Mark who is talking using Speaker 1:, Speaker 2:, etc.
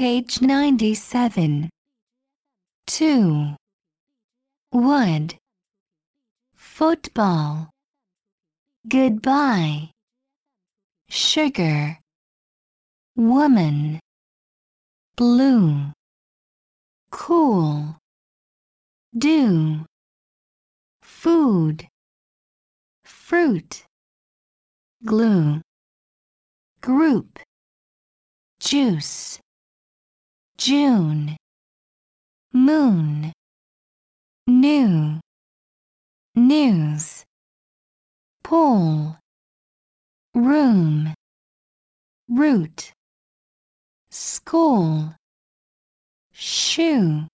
Speaker 1: Page 97. 2. Wood. Football. Goodbye. Sugar. Woman. Blue. Cool. Do. Food. Fruit. Glue. Group. Juice. June. Moon. New. News. pool, Room. Root. School. Shoe.